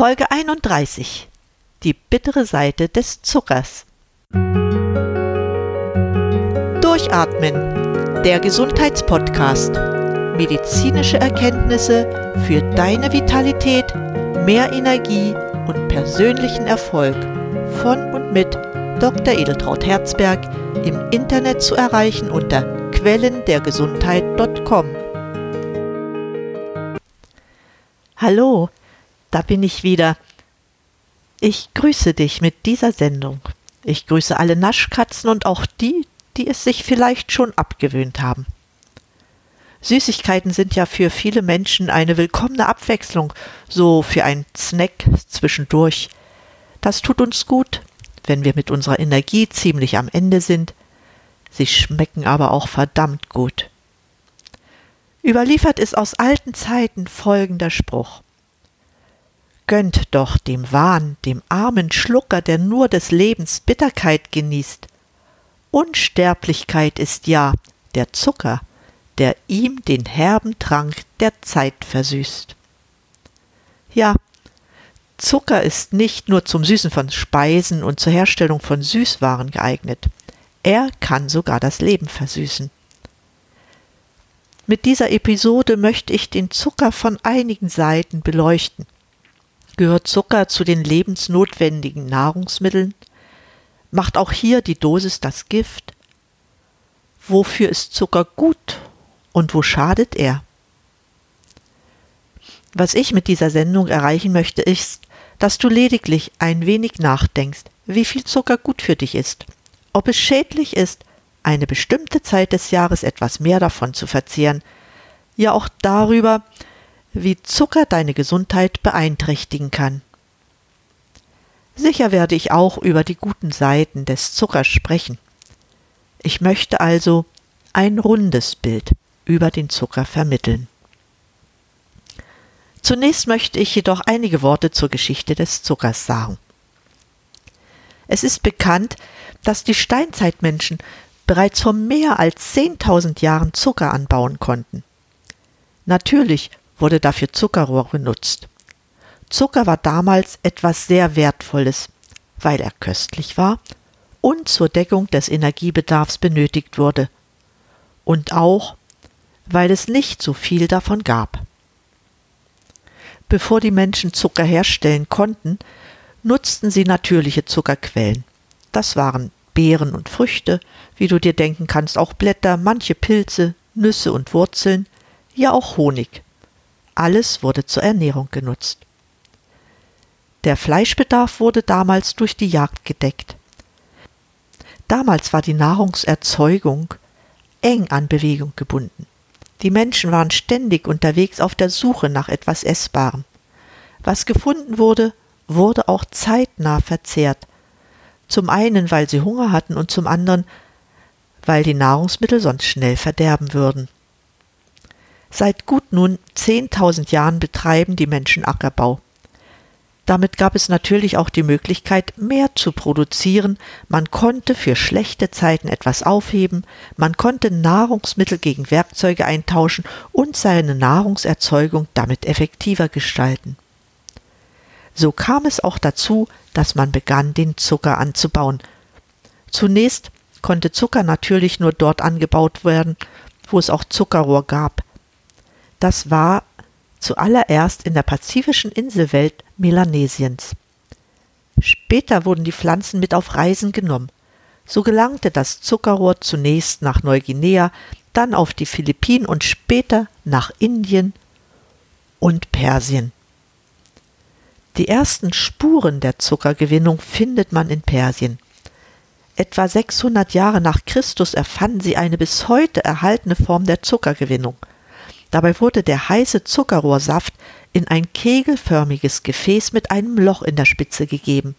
Folge 31 Die bittere Seite des Zuckers. Durchatmen, der Gesundheitspodcast. Medizinische Erkenntnisse für deine Vitalität, mehr Energie und persönlichen Erfolg von und mit Dr. Edeltraut Herzberg im Internet zu erreichen unter quellendergesundheit.com. Hallo, da bin ich wieder. Ich grüße dich mit dieser Sendung. Ich grüße alle Naschkatzen und auch die, die es sich vielleicht schon abgewöhnt haben. Süßigkeiten sind ja für viele Menschen eine willkommene Abwechslung, so für einen Snack zwischendurch. Das tut uns gut, wenn wir mit unserer Energie ziemlich am Ende sind. Sie schmecken aber auch verdammt gut. Überliefert ist aus alten Zeiten folgender Spruch. Gönnt doch dem Wahn, dem armen Schlucker, der nur des Lebens Bitterkeit genießt. Unsterblichkeit ist ja der Zucker, der ihm den herben Trank der Zeit versüßt. Ja, Zucker ist nicht nur zum Süßen von Speisen und zur Herstellung von Süßwaren geeignet. Er kann sogar das Leben versüßen. Mit dieser Episode möchte ich den Zucker von einigen Seiten beleuchten. Gehört Zucker zu den lebensnotwendigen Nahrungsmitteln? Macht auch hier die Dosis das Gift? Wofür ist Zucker gut und wo schadet er? Was ich mit dieser Sendung erreichen möchte, ist, dass du lediglich ein wenig nachdenkst, wie viel Zucker gut für dich ist, ob es schädlich ist, eine bestimmte Zeit des Jahres etwas mehr davon zu verzehren, ja auch darüber, wie Zucker deine Gesundheit beeinträchtigen kann. Sicher werde ich auch über die guten Seiten des Zuckers sprechen. Ich möchte also ein rundes Bild über den Zucker vermitteln. Zunächst möchte ich jedoch einige Worte zur Geschichte des Zuckers sagen. Es ist bekannt, dass die Steinzeitmenschen bereits vor mehr als 10.000 Jahren Zucker anbauen konnten. Natürlich wurde dafür Zuckerrohr benutzt. Zucker war damals etwas sehr Wertvolles, weil er köstlich war und zur Deckung des Energiebedarfs benötigt wurde. Und auch, weil es nicht so viel davon gab. Bevor die Menschen Zucker herstellen konnten, nutzten sie natürliche Zuckerquellen. Das waren Beeren und Früchte, wie du dir denken kannst, auch Blätter, manche Pilze, Nüsse und Wurzeln, ja auch Honig. Alles wurde zur Ernährung genutzt. Der Fleischbedarf wurde damals durch die Jagd gedeckt. Damals war die Nahrungserzeugung eng an Bewegung gebunden. Die Menschen waren ständig unterwegs auf der Suche nach etwas Essbarem. Was gefunden wurde, wurde auch zeitnah verzehrt, zum einen, weil sie Hunger hatten und zum anderen, weil die Nahrungsmittel sonst schnell verderben würden. Seit gut nun 10.000 Jahren betreiben die Menschen Ackerbau. Damit gab es natürlich auch die Möglichkeit, mehr zu produzieren, man konnte für schlechte Zeiten etwas aufheben, man konnte Nahrungsmittel gegen Werkzeuge eintauschen und seine Nahrungserzeugung damit effektiver gestalten. So kam es auch dazu, dass man begann, den Zucker anzubauen. Zunächst konnte Zucker natürlich nur dort angebaut werden, wo es auch Zuckerrohr gab. Das war zuallererst in der pazifischen Inselwelt Melanesiens. Später wurden die Pflanzen mit auf Reisen genommen. So gelangte das Zuckerrohr zunächst nach Neuguinea, dann auf die Philippinen und später nach Indien und Persien. Die ersten Spuren der Zuckergewinnung findet man in Persien. Etwa 600 Jahre nach Christus erfanden sie eine bis heute erhaltene Form der Zuckergewinnung. Dabei wurde der heiße Zuckerrohrsaft in ein kegelförmiges Gefäß mit einem Loch in der Spitze gegeben.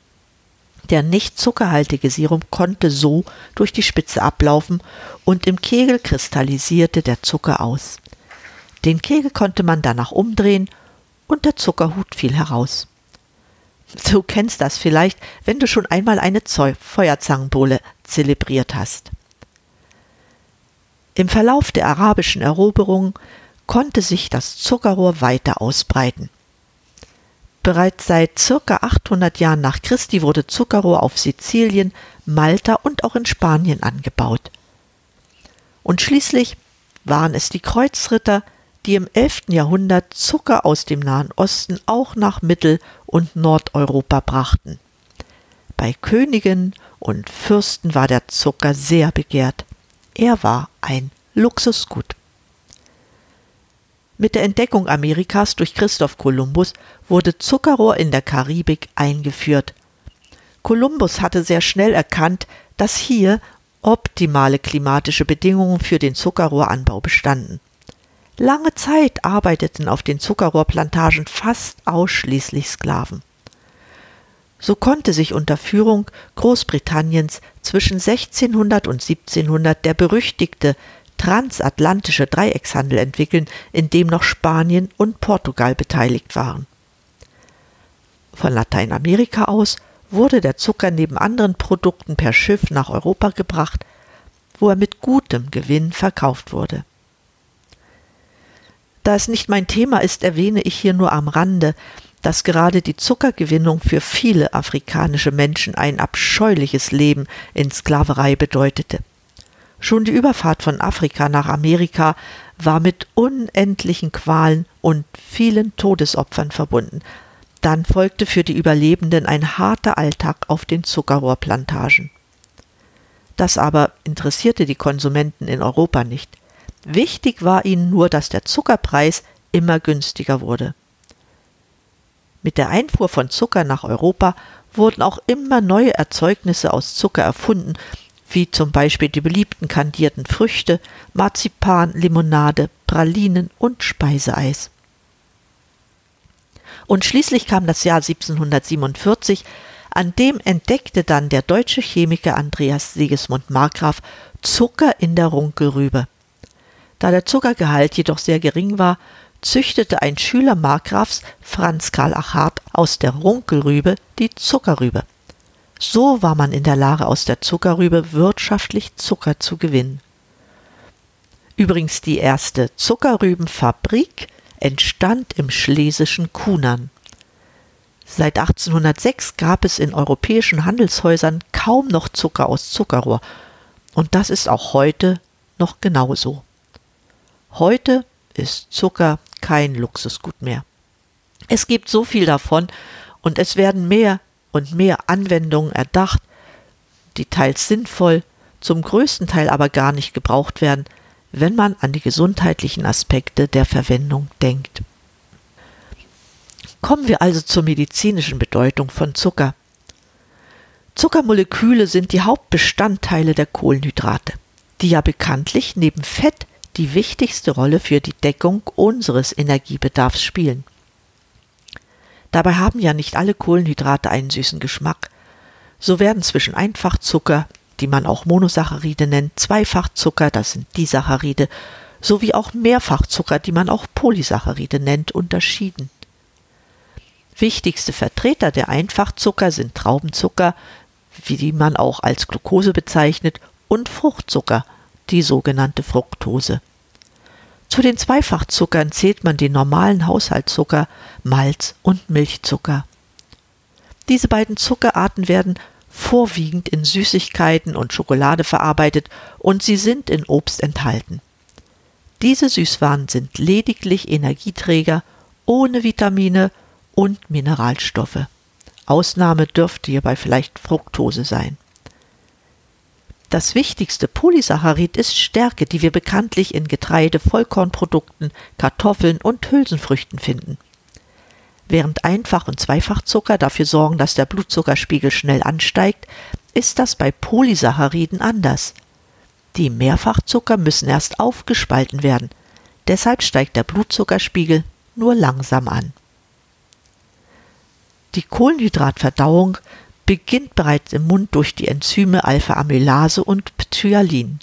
Der nicht zuckerhaltige Sirup konnte so durch die Spitze ablaufen und im Kegel kristallisierte der Zucker aus. Den Kegel konnte man danach umdrehen und der Zuckerhut fiel heraus. Du kennst das vielleicht, wenn du schon einmal eine Zeu Feuerzangenbowle zelebriert hast. Im Verlauf der arabischen Eroberung konnte sich das Zuckerrohr weiter ausbreiten. Bereits seit circa 800 Jahren nach Christi wurde Zuckerrohr auf Sizilien, Malta und auch in Spanien angebaut. Und schließlich waren es die Kreuzritter, die im 11. Jahrhundert Zucker aus dem Nahen Osten auch nach Mittel- und Nordeuropa brachten. Bei Königen und Fürsten war der Zucker sehr begehrt. Er war ein Luxusgut. Mit der Entdeckung Amerikas durch Christoph Kolumbus wurde Zuckerrohr in der Karibik eingeführt. Kolumbus hatte sehr schnell erkannt, dass hier optimale klimatische Bedingungen für den Zuckerrohranbau bestanden. Lange Zeit arbeiteten auf den Zuckerrohrplantagen fast ausschließlich Sklaven. So konnte sich unter Führung Großbritanniens zwischen 1600 und 1700 der berüchtigte transatlantische Dreieckshandel entwickeln, in dem noch Spanien und Portugal beteiligt waren. Von Lateinamerika aus wurde der Zucker neben anderen Produkten per Schiff nach Europa gebracht, wo er mit gutem Gewinn verkauft wurde. Da es nicht mein Thema ist, erwähne ich hier nur am Rande, dass gerade die Zuckergewinnung für viele afrikanische Menschen ein abscheuliches Leben in Sklaverei bedeutete. Schon die Überfahrt von Afrika nach Amerika war mit unendlichen Qualen und vielen Todesopfern verbunden, dann folgte für die Überlebenden ein harter Alltag auf den Zuckerrohrplantagen. Das aber interessierte die Konsumenten in Europa nicht. Wichtig war ihnen nur, dass der Zuckerpreis immer günstiger wurde. Mit der Einfuhr von Zucker nach Europa wurden auch immer neue Erzeugnisse aus Zucker erfunden, wie zum Beispiel die beliebten kandierten Früchte, Marzipan, Limonade, Pralinen und Speiseeis. Und schließlich kam das Jahr 1747, an dem entdeckte dann der deutsche Chemiker Andreas Sigismund Markgraf Zucker in der Runkelrübe. Da der Zuckergehalt jedoch sehr gering war, züchtete ein Schüler Markgrafs, Franz Karl Achardt, aus der Runkelrübe die Zuckerrübe. So war man in der Lage, aus der Zuckerrübe wirtschaftlich Zucker zu gewinnen. Übrigens die erste Zuckerrübenfabrik entstand im schlesischen Kunern. Seit 1806 gab es in europäischen Handelshäusern kaum noch Zucker aus Zuckerrohr, und das ist auch heute noch genauso. Heute ist Zucker kein Luxusgut mehr. Es gibt so viel davon und es werden mehr und mehr Anwendungen erdacht, die teils sinnvoll, zum größten Teil aber gar nicht gebraucht werden, wenn man an die gesundheitlichen Aspekte der Verwendung denkt. Kommen wir also zur medizinischen Bedeutung von Zucker. Zuckermoleküle sind die Hauptbestandteile der Kohlenhydrate, die ja bekanntlich neben Fett die wichtigste Rolle für die Deckung unseres Energiebedarfs spielen. Dabei haben ja nicht alle Kohlenhydrate einen süßen Geschmack. So werden zwischen Einfachzucker, die man auch Monosaccharide nennt, Zweifachzucker, das sind Disaccharide, sowie auch Mehrfachzucker, die man auch Polysaccharide nennt, unterschieden. Wichtigste Vertreter der Einfachzucker sind Traubenzucker, wie die man auch als Glucose bezeichnet, und Fruchtzucker, die sogenannte Fructose. Zu den Zweifachzuckern zählt man den normalen Haushaltszucker, Malz und Milchzucker. Diese beiden Zuckerarten werden vorwiegend in Süßigkeiten und Schokolade verarbeitet und sie sind in Obst enthalten. Diese Süßwaren sind lediglich Energieträger ohne Vitamine und Mineralstoffe. Ausnahme dürfte hierbei vielleicht Fructose sein. Das wichtigste Polysaccharid ist Stärke, die wir bekanntlich in Getreide, Vollkornprodukten, Kartoffeln und Hülsenfrüchten finden. Während Einfach- und Zweifachzucker dafür sorgen, dass der Blutzuckerspiegel schnell ansteigt, ist das bei Polysacchariden anders. Die Mehrfachzucker müssen erst aufgespalten werden, deshalb steigt der Blutzuckerspiegel nur langsam an. Die Kohlenhydratverdauung beginnt bereits im Mund durch die Enzyme Alpha-Amylase und Ptyalin.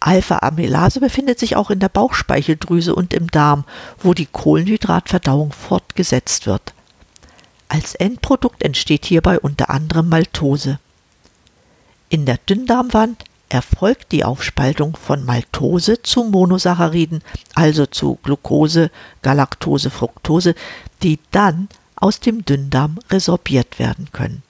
Alpha-Amylase befindet sich auch in der Bauchspeicheldrüse und im Darm, wo die Kohlenhydratverdauung fortgesetzt wird. Als Endprodukt entsteht hierbei unter anderem Maltose. In der Dünndarmwand erfolgt die Aufspaltung von Maltose zu Monosacchariden, also zu Glucose, Galaktose, Fructose, die dann aus dem Dünndarm resorbiert werden können.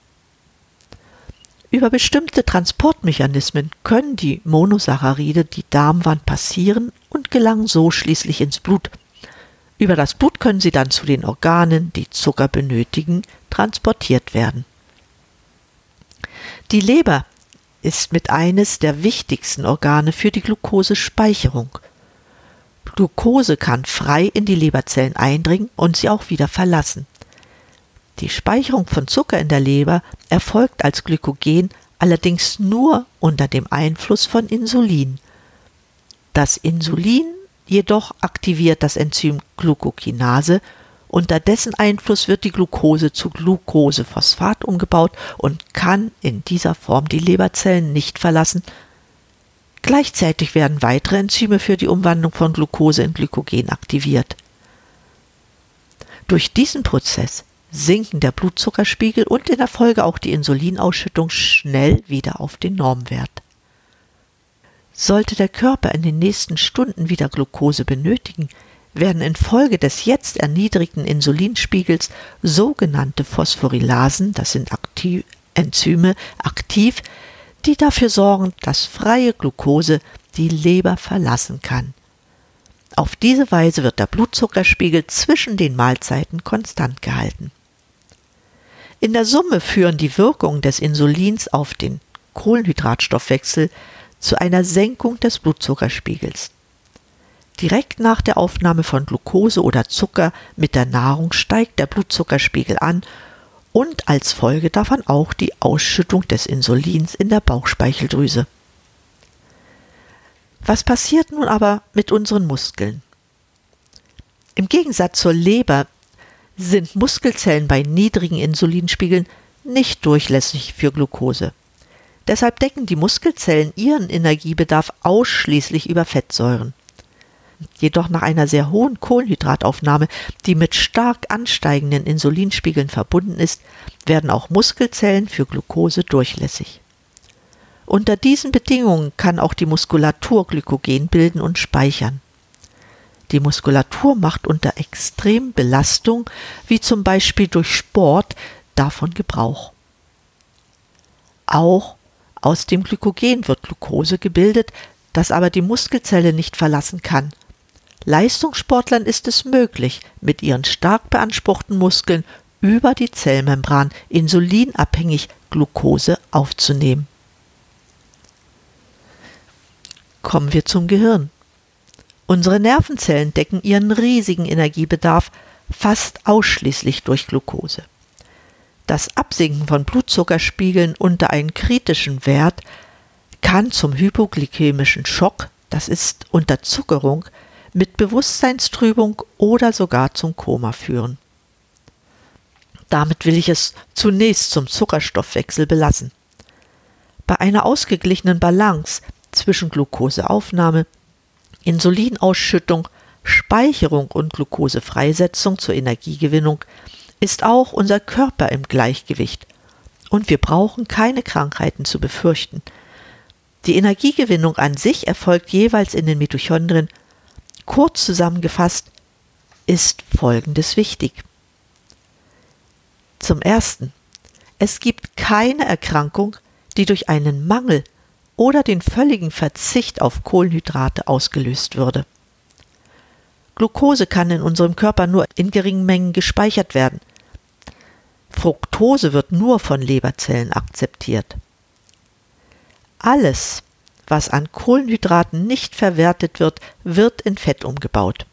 Über bestimmte Transportmechanismen können die Monosaccharide die Darmwand passieren und gelangen so schließlich ins Blut. Über das Blut können sie dann zu den Organen, die Zucker benötigen, transportiert werden. Die Leber ist mit eines der wichtigsten Organe für die Glukosespeicherung. Glucose kann frei in die Leberzellen eindringen und sie auch wieder verlassen. Die Speicherung von Zucker in der Leber erfolgt als Glykogen allerdings nur unter dem Einfluss von Insulin. Das Insulin jedoch aktiviert das Enzym Glucokinase, unter dessen Einfluss wird die Glucose zu Glucosephosphat umgebaut und kann in dieser Form die Leberzellen nicht verlassen. Gleichzeitig werden weitere Enzyme für die Umwandlung von Glucose in Glykogen aktiviert. Durch diesen Prozess sinken der Blutzuckerspiegel und in der Folge auch die Insulinausschüttung schnell wieder auf den Normwert. Sollte der Körper in den nächsten Stunden wieder Glucose benötigen, werden infolge des jetzt erniedrigten Insulinspiegels sogenannte Phosphorylasen, das sind aktiv, Enzyme, aktiv, die dafür sorgen, dass freie Glucose die Leber verlassen kann. Auf diese Weise wird der Blutzuckerspiegel zwischen den Mahlzeiten konstant gehalten. In der Summe führen die Wirkungen des Insulins auf den Kohlenhydratstoffwechsel zu einer Senkung des Blutzuckerspiegels. Direkt nach der Aufnahme von Glucose oder Zucker mit der Nahrung steigt der Blutzuckerspiegel an und als Folge davon auch die Ausschüttung des Insulins in der Bauchspeicheldrüse. Was passiert nun aber mit unseren Muskeln? Im Gegensatz zur Leber sind Muskelzellen bei niedrigen Insulinspiegeln nicht durchlässig für Glucose. Deshalb decken die Muskelzellen ihren Energiebedarf ausschließlich über Fettsäuren. Jedoch nach einer sehr hohen Kohlenhydrataufnahme, die mit stark ansteigenden Insulinspiegeln verbunden ist, werden auch Muskelzellen für Glucose durchlässig. Unter diesen Bedingungen kann auch die Muskulatur Glykogen bilden und speichern. Die Muskulatur macht unter extremen Belastung, wie zum Beispiel durch Sport, davon Gebrauch. Auch aus dem Glykogen wird Glucose gebildet, das aber die Muskelzelle nicht verlassen kann. Leistungssportlern ist es möglich, mit ihren stark beanspruchten Muskeln über die Zellmembran insulinabhängig Glucose aufzunehmen. Kommen wir zum Gehirn. Unsere Nervenzellen decken ihren riesigen Energiebedarf fast ausschließlich durch Glucose. Das Absinken von Blutzuckerspiegeln unter einen kritischen Wert kann zum hypoglykämischen Schock, das ist Unterzuckerung, mit Bewusstseinstrübung oder sogar zum Koma führen. Damit will ich es zunächst zum Zuckerstoffwechsel belassen. Bei einer ausgeglichenen Balance zwischen Glukoseaufnahme, Insulinausschüttung, Speicherung und Glukosefreisetzung zur Energiegewinnung ist auch unser Körper im Gleichgewicht und wir brauchen keine Krankheiten zu befürchten. Die Energiegewinnung an sich erfolgt jeweils in den Mitochondrien. Kurz zusammengefasst ist Folgendes wichtig. Zum Ersten, es gibt keine Erkrankung, die durch einen Mangel oder den völligen Verzicht auf Kohlenhydrate ausgelöst würde. Glucose kann in unserem Körper nur in geringen Mengen gespeichert werden. Fructose wird nur von Leberzellen akzeptiert. Alles, was an Kohlenhydraten nicht verwertet wird, wird in Fett umgebaut.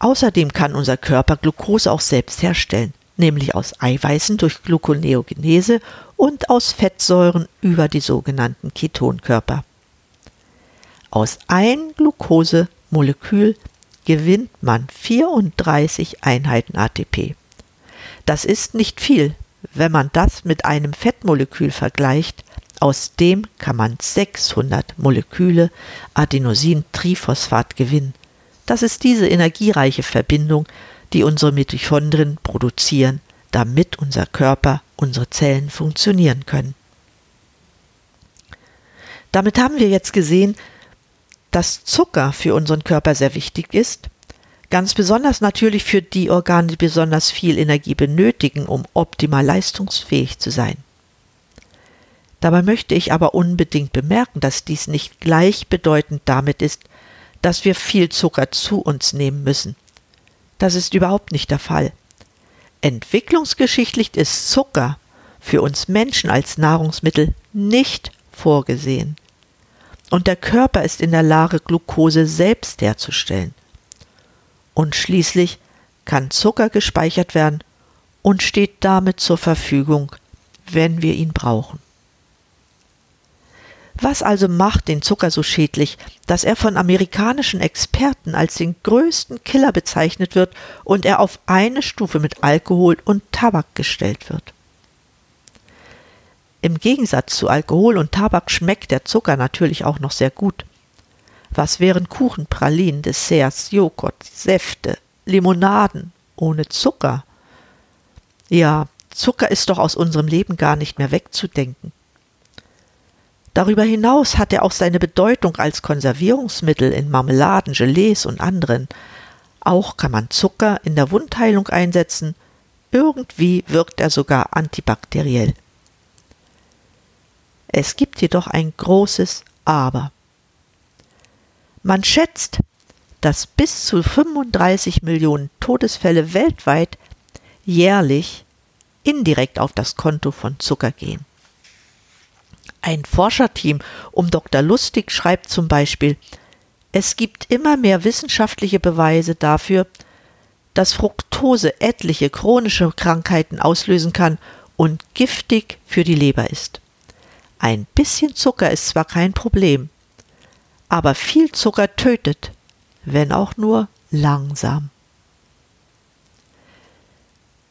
Außerdem kann unser Körper Glucose auch selbst herstellen nämlich aus Eiweißen durch Gluconeogenese und aus Fettsäuren über die sogenannten Ketonkörper. Aus einem Glukosemolekül gewinnt man 34 Einheiten ATP. Das ist nicht viel, wenn man das mit einem Fettmolekül vergleicht, aus dem kann man 600 Moleküle Adenosintriphosphat gewinnen. Das ist diese energiereiche Verbindung, die unsere Mitochondrien produzieren, damit unser Körper, unsere Zellen funktionieren können. Damit haben wir jetzt gesehen, dass Zucker für unseren Körper sehr wichtig ist, Ganz besonders natürlich für die Organe, die besonders viel Energie benötigen, um optimal leistungsfähig zu sein. Dabei möchte ich aber unbedingt bemerken, dass dies nicht gleichbedeutend damit ist, dass wir viel Zucker zu uns nehmen müssen. Das ist überhaupt nicht der Fall. Entwicklungsgeschichtlich ist Zucker für uns Menschen als Nahrungsmittel nicht vorgesehen. Und der Körper ist in der Lage, Glucose selbst herzustellen. Und schließlich kann Zucker gespeichert werden und steht damit zur Verfügung, wenn wir ihn brauchen. Was also macht den Zucker so schädlich, dass er von amerikanischen Experten als den größten Killer bezeichnet wird und er auf eine Stufe mit Alkohol und Tabak gestellt wird? Im Gegensatz zu Alkohol und Tabak schmeckt der Zucker natürlich auch noch sehr gut. Was wären Kuchen, Pralinen, Desserts, Joghurt, Säfte, Limonaden ohne Zucker? Ja, Zucker ist doch aus unserem Leben gar nicht mehr wegzudenken. Darüber hinaus hat er auch seine Bedeutung als Konservierungsmittel in Marmeladen, Gelees und anderen. Auch kann man Zucker in der Wundheilung einsetzen. Irgendwie wirkt er sogar antibakteriell. Es gibt jedoch ein großes Aber. Man schätzt, dass bis zu 35 Millionen Todesfälle weltweit jährlich indirekt auf das Konto von Zucker gehen. Ein Forscherteam um Dr. Lustig schreibt zum Beispiel, es gibt immer mehr wissenschaftliche Beweise dafür, dass Fructose etliche chronische Krankheiten auslösen kann und giftig für die Leber ist. Ein bisschen Zucker ist zwar kein Problem, aber viel Zucker tötet, wenn auch nur langsam.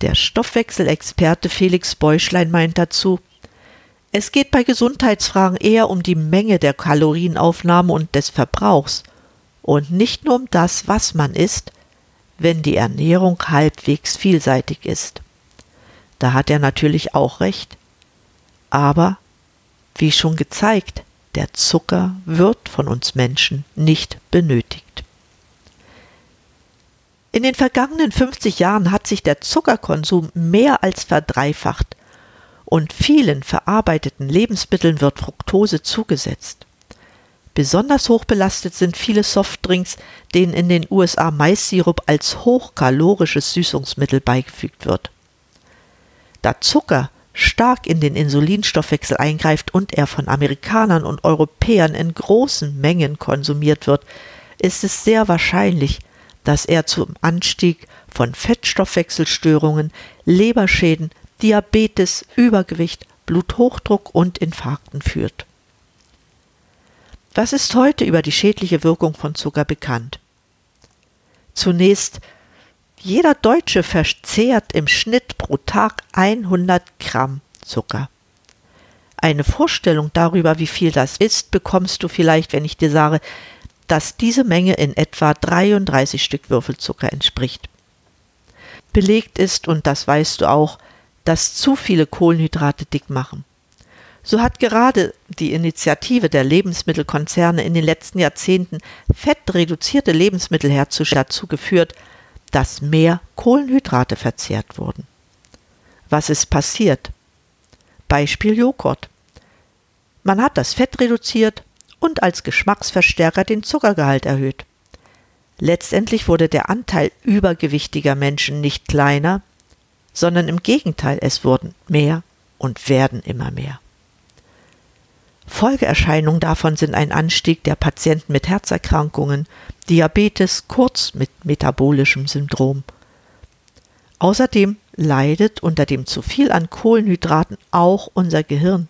Der Stoffwechselexperte Felix Beuschlein meint dazu, es geht bei Gesundheitsfragen eher um die Menge der Kalorienaufnahme und des Verbrauchs und nicht nur um das, was man isst, wenn die Ernährung halbwegs vielseitig ist. Da hat er natürlich auch recht. Aber, wie schon gezeigt, der Zucker wird von uns Menschen nicht benötigt. In den vergangenen 50 Jahren hat sich der Zuckerkonsum mehr als verdreifacht und vielen verarbeiteten Lebensmitteln wird Fructose zugesetzt. Besonders hoch belastet sind viele Softdrinks, denen in den USA Maissirup als hochkalorisches Süßungsmittel beigefügt wird. Da Zucker stark in den Insulinstoffwechsel eingreift und er von Amerikanern und Europäern in großen Mengen konsumiert wird, ist es sehr wahrscheinlich, dass er zum Anstieg von Fettstoffwechselstörungen, Leberschäden, Diabetes, Übergewicht, Bluthochdruck und Infarkten führt. Was ist heute über die schädliche Wirkung von Zucker bekannt? Zunächst, jeder Deutsche verzehrt im Schnitt pro Tag 100 Gramm Zucker. Eine Vorstellung darüber, wie viel das ist, bekommst du vielleicht, wenn ich dir sage, dass diese Menge in etwa 33 Stück Würfelzucker entspricht. Belegt ist, und das weißt du auch, dass zu viele Kohlenhydrate dick machen. So hat gerade die Initiative der Lebensmittelkonzerne in den letzten Jahrzehnten fettreduzierte Lebensmittel herzustellen dazu geführt, dass mehr Kohlenhydrate verzehrt wurden. Was ist passiert? Beispiel Joghurt. Man hat das Fett reduziert und als Geschmacksverstärker den Zuckergehalt erhöht. Letztendlich wurde der Anteil übergewichtiger Menschen nicht kleiner, sondern im Gegenteil, es wurden mehr und werden immer mehr. Folgeerscheinungen davon sind ein Anstieg der Patienten mit Herzerkrankungen, Diabetes, kurz mit metabolischem Syndrom. Außerdem leidet unter dem zu viel an Kohlenhydraten auch unser Gehirn.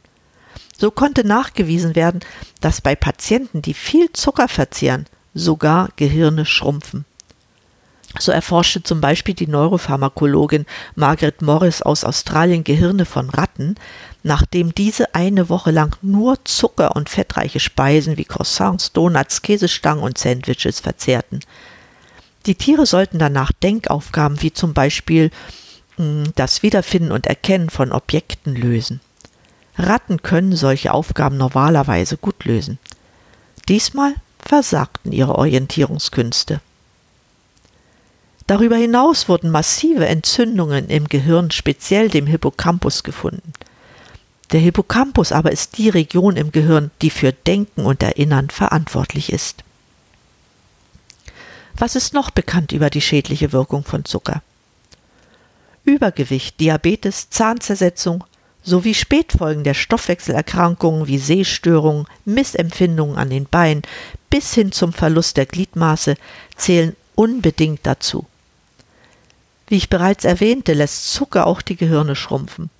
So konnte nachgewiesen werden, dass bei Patienten, die viel Zucker verzehren, sogar Gehirne schrumpfen. So erforschte zum Beispiel die Neuropharmakologin Margaret Morris aus Australien Gehirne von Ratten, nachdem diese eine Woche lang nur Zucker und fettreiche Speisen wie Croissants, Donuts, Käsestangen und Sandwiches verzehrten. Die Tiere sollten danach Denkaufgaben wie zum Beispiel hm, das Wiederfinden und Erkennen von Objekten lösen. Ratten können solche Aufgaben normalerweise gut lösen. Diesmal versagten ihre Orientierungskünste. Darüber hinaus wurden massive Entzündungen im Gehirn, speziell dem Hippocampus, gefunden. Der Hippocampus aber ist die Region im Gehirn, die für Denken und Erinnern verantwortlich ist. Was ist noch bekannt über die schädliche Wirkung von Zucker? Übergewicht, Diabetes, Zahnzersetzung sowie Spätfolgen der Stoffwechselerkrankungen wie Sehstörungen, Missempfindungen an den Beinen bis hin zum Verlust der Gliedmaße zählen unbedingt dazu. Wie ich bereits erwähnte, lässt Zucker auch die Gehirne schrumpfen.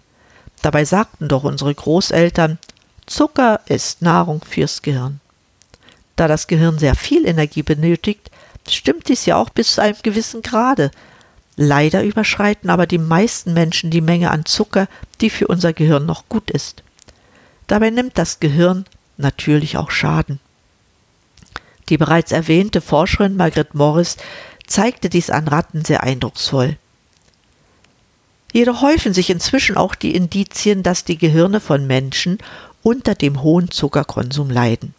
Dabei sagten doch unsere Großeltern, Zucker ist Nahrung fürs Gehirn. Da das Gehirn sehr viel Energie benötigt, stimmt dies ja auch bis zu einem gewissen Grade. Leider überschreiten aber die meisten Menschen die Menge an Zucker, die für unser Gehirn noch gut ist. Dabei nimmt das Gehirn natürlich auch Schaden. Die bereits erwähnte Forscherin Margaret Morris zeigte dies an Ratten sehr eindrucksvoll. Jedoch häufen sich inzwischen auch die Indizien, dass die Gehirne von Menschen unter dem hohen Zuckerkonsum leiden.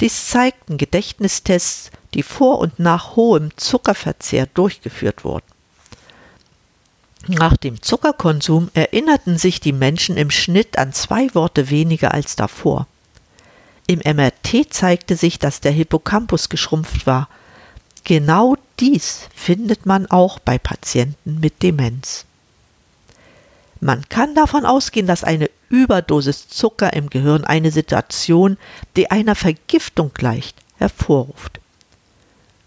Dies zeigten Gedächtnistests, die vor und nach hohem Zuckerverzehr durchgeführt wurden. Nach dem Zuckerkonsum erinnerten sich die Menschen im Schnitt an zwei Worte weniger als davor. Im MRT zeigte sich, dass der Hippocampus geschrumpft war. Genau dies findet man auch bei Patienten mit Demenz. Man kann davon ausgehen, dass eine Überdosis Zucker im Gehirn eine Situation, die einer Vergiftung gleicht, hervorruft.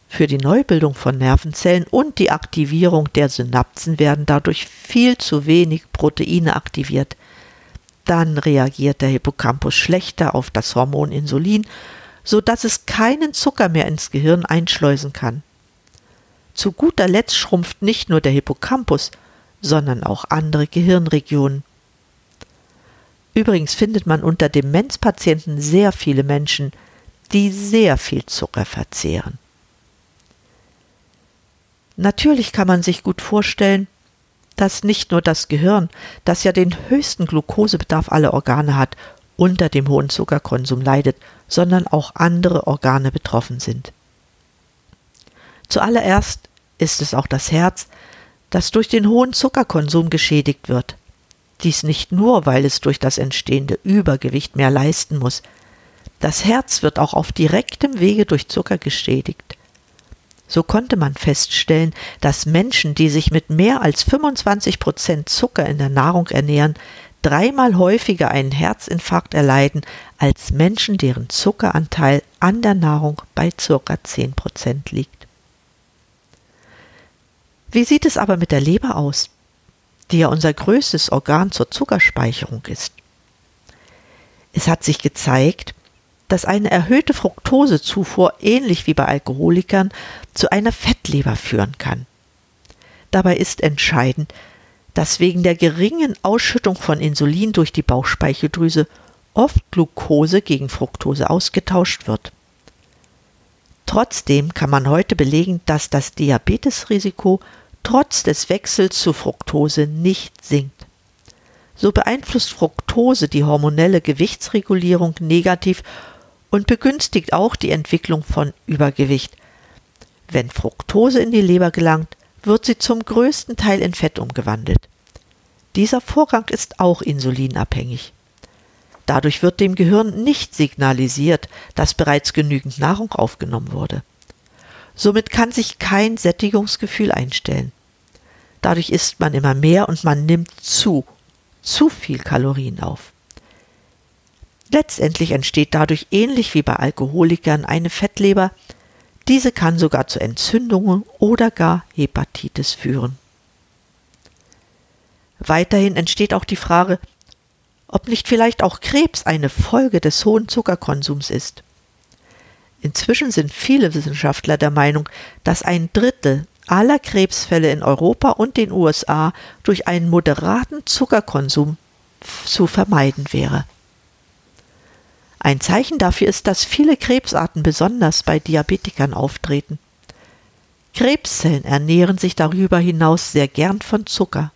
Für die Neubildung von Nervenzellen und die Aktivierung der Synapsen werden dadurch viel zu wenig Proteine aktiviert. Dann reagiert der Hippocampus schlechter auf das Hormon Insulin, so dass es keinen Zucker mehr ins Gehirn einschleusen kann. Zu guter Letzt schrumpft nicht nur der Hippocampus, sondern auch andere Gehirnregionen. Übrigens findet man unter Demenzpatienten sehr viele Menschen, die sehr viel Zucker verzehren. Natürlich kann man sich gut vorstellen, dass nicht nur das Gehirn, das ja den höchsten Glukosebedarf aller Organe hat, unter dem hohen Zuckerkonsum leidet, sondern auch andere Organe betroffen sind. Zuallererst ist es auch das Herz, das durch den hohen Zuckerkonsum geschädigt wird. Dies nicht nur, weil es durch das entstehende Übergewicht mehr leisten muss. Das Herz wird auch auf direktem Wege durch Zucker geschädigt. So konnte man feststellen, dass Menschen, die sich mit mehr als 25 Prozent Zucker in der Nahrung ernähren, dreimal häufiger einen Herzinfarkt erleiden als Menschen, deren Zuckeranteil an der Nahrung bei ca. 10 Prozent liegt. Wie sieht es aber mit der Leber aus, die ja unser größtes Organ zur Zuckerspeicherung ist? Es hat sich gezeigt, dass eine erhöhte Fructosezufuhr ähnlich wie bei Alkoholikern zu einer Fettleber führen kann. Dabei ist entscheidend, dass wegen der geringen Ausschüttung von Insulin durch die Bauchspeicheldrüse oft Glucose gegen Fructose ausgetauscht wird. Trotzdem kann man heute belegen, dass das Diabetesrisiko trotz des Wechsels zu Fructose nicht sinkt. So beeinflusst Fructose die hormonelle Gewichtsregulierung negativ und begünstigt auch die Entwicklung von Übergewicht. Wenn Fructose in die Leber gelangt, wird sie zum größten Teil in Fett umgewandelt. Dieser Vorgang ist auch insulinabhängig. Dadurch wird dem Gehirn nicht signalisiert, dass bereits genügend Nahrung aufgenommen wurde. Somit kann sich kein Sättigungsgefühl einstellen. Dadurch isst man immer mehr und man nimmt zu, zu viel Kalorien auf. Letztendlich entsteht dadurch ähnlich wie bei Alkoholikern eine Fettleber. Diese kann sogar zu Entzündungen oder gar Hepatitis führen. Weiterhin entsteht auch die Frage, ob nicht vielleicht auch Krebs eine Folge des hohen Zuckerkonsums ist. Inzwischen sind viele Wissenschaftler der Meinung, dass ein Drittel aller Krebsfälle in Europa und den USA durch einen moderaten Zuckerkonsum zu vermeiden wäre. Ein Zeichen dafür ist, dass viele Krebsarten besonders bei Diabetikern auftreten. Krebszellen ernähren sich darüber hinaus sehr gern von Zucker.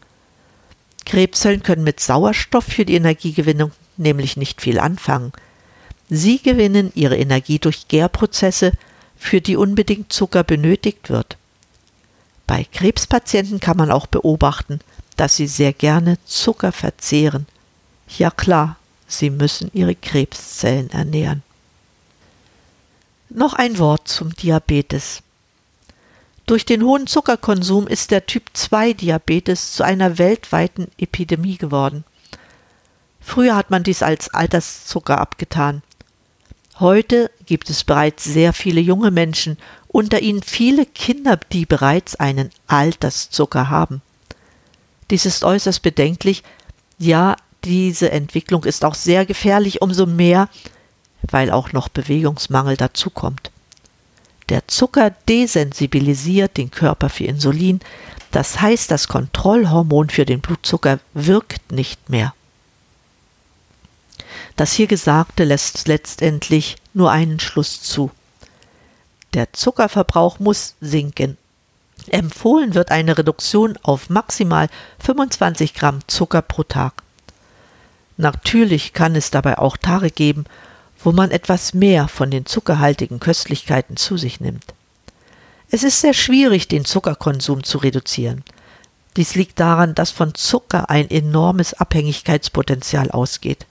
Krebszellen können mit Sauerstoff für die Energiegewinnung nämlich nicht viel anfangen. Sie gewinnen ihre Energie durch Gärprozesse, für die unbedingt Zucker benötigt wird. Bei Krebspatienten kann man auch beobachten, dass sie sehr gerne Zucker verzehren. Ja klar, sie müssen ihre Krebszellen ernähren. Noch ein Wort zum Diabetes. Durch den hohen Zuckerkonsum ist der Typ 2 Diabetes zu einer weltweiten Epidemie geworden. Früher hat man dies als Alterszucker abgetan. Heute gibt es bereits sehr viele junge Menschen, unter ihnen viele Kinder, die bereits einen Alterszucker haben. Dies ist äußerst bedenklich. Ja, diese Entwicklung ist auch sehr gefährlich, umso mehr, weil auch noch Bewegungsmangel dazukommt. Der Zucker desensibilisiert den Körper für Insulin, das heißt, das Kontrollhormon für den Blutzucker wirkt nicht mehr. Das hier Gesagte lässt letztendlich nur einen Schluss zu. Der Zuckerverbrauch muss sinken. Empfohlen wird eine Reduktion auf maximal 25 Gramm Zucker pro Tag. Natürlich kann es dabei auch Tage geben, wo man etwas mehr von den zuckerhaltigen Köstlichkeiten zu sich nimmt. Es ist sehr schwierig, den Zuckerkonsum zu reduzieren. Dies liegt daran, dass von Zucker ein enormes Abhängigkeitspotenzial ausgeht.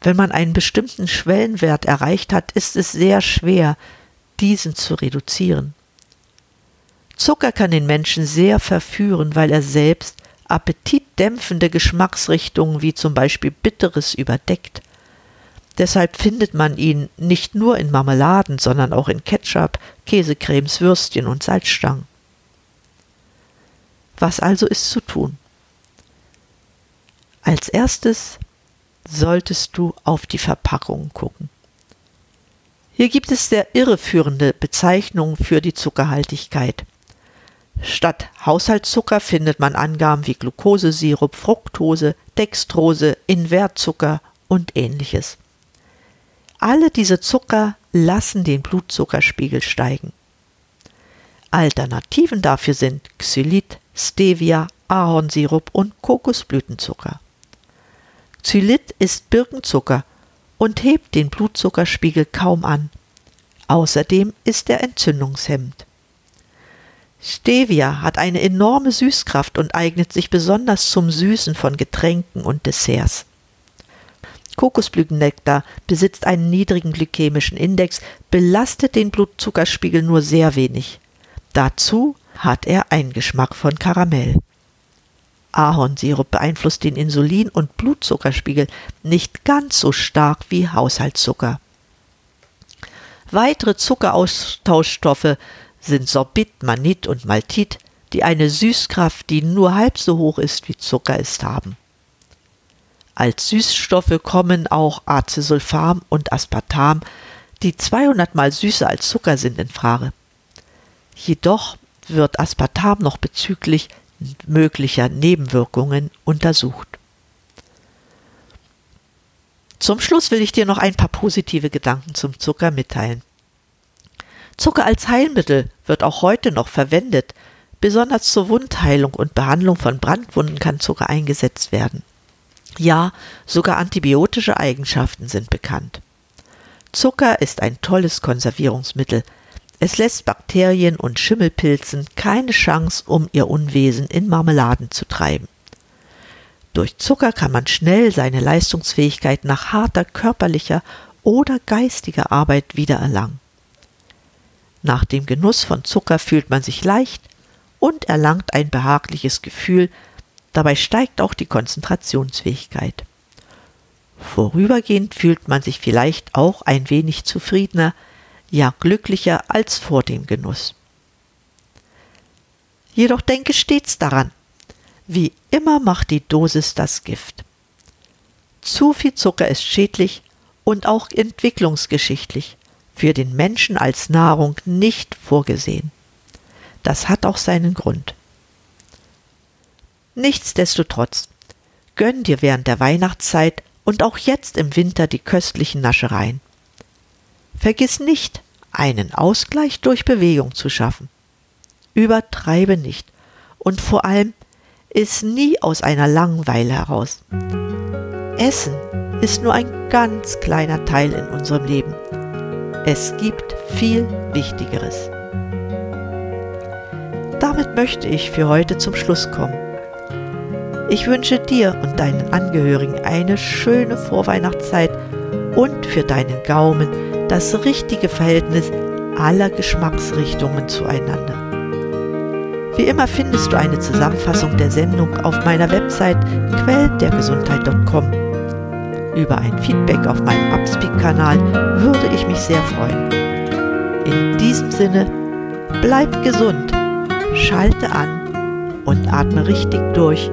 Wenn man einen bestimmten Schwellenwert erreicht hat, ist es sehr schwer, diesen zu reduzieren. Zucker kann den Menschen sehr verführen, weil er selbst appetitdämpfende Geschmacksrichtungen wie zum Beispiel Bitteres überdeckt. Deshalb findet man ihn nicht nur in Marmeladen, sondern auch in Ketchup, Käsecremes, Würstchen und Salzstangen. Was also ist zu tun? Als erstes solltest du auf die Verpackung gucken. Hier gibt es sehr irreführende Bezeichnungen für die Zuckerhaltigkeit. Statt Haushaltszucker findet man Angaben wie Glukosesirup, Fructose, Dextrose, Invertzucker und ähnliches. Alle diese Zucker lassen den Blutzuckerspiegel steigen. Alternativen dafür sind Xylit, Stevia, Ahornsirup und Kokosblütenzucker. Xylit ist Birkenzucker und hebt den Blutzuckerspiegel kaum an. Außerdem ist er entzündungshemmend. Stevia hat eine enorme Süßkraft und eignet sich besonders zum Süßen von Getränken und Desserts. Kokosblütennektar besitzt einen niedrigen glykämischen Index, belastet den Blutzuckerspiegel nur sehr wenig. Dazu hat er einen Geschmack von Karamell. Ahornsirup beeinflusst den Insulin- und Blutzuckerspiegel nicht ganz so stark wie Haushaltszucker. Weitere Zuckeraustauschstoffe sind Sorbit, Manit und Maltit, die eine Süßkraft, die nur halb so hoch ist wie Zucker ist, haben. Als Süßstoffe kommen auch Acesulfam und Aspartam, die 200 mal süßer als Zucker sind, in Frage. Jedoch wird Aspartam noch bezüglich möglicher Nebenwirkungen untersucht. Zum Schluss will ich dir noch ein paar positive Gedanken zum Zucker mitteilen. Zucker als Heilmittel wird auch heute noch verwendet. Besonders zur Wundheilung und Behandlung von Brandwunden kann Zucker eingesetzt werden. Ja, sogar antibiotische Eigenschaften sind bekannt. Zucker ist ein tolles Konservierungsmittel, es lässt Bakterien und Schimmelpilzen keine Chance, um ihr Unwesen in Marmeladen zu treiben. Durch Zucker kann man schnell seine Leistungsfähigkeit nach harter körperlicher oder geistiger Arbeit wiedererlangen. Nach dem Genuss von Zucker fühlt man sich leicht und erlangt ein behagliches Gefühl, dabei steigt auch die Konzentrationsfähigkeit. Vorübergehend fühlt man sich vielleicht auch ein wenig zufriedener, ja glücklicher als vor dem Genuss. Jedoch denke stets daran, wie immer macht die Dosis das Gift. Zu viel Zucker ist schädlich und auch entwicklungsgeschichtlich für den Menschen als Nahrung nicht vorgesehen. Das hat auch seinen Grund. Nichtsdestotrotz, gönn dir während der Weihnachtszeit und auch jetzt im Winter die köstlichen Naschereien. Vergiss nicht, einen Ausgleich durch Bewegung zu schaffen. Übertreibe nicht und vor allem iss nie aus einer Langeweile heraus. Essen ist nur ein ganz kleiner Teil in unserem Leben. Es gibt viel Wichtigeres. Damit damit möchte ich für heute zum Schluss kommen. Ich wünsche dir und deinen Angehörigen eine schöne Vorweihnachtszeit und für deinen Gaumen das richtige Verhältnis aller Geschmacksrichtungen zueinander. Wie immer findest du eine Zusammenfassung der Sendung auf meiner Website quellendergesundheit.com. Über ein Feedback auf meinem Upspeak-Kanal würde ich mich sehr freuen. In diesem Sinne, bleib gesund, schalte an und atme richtig durch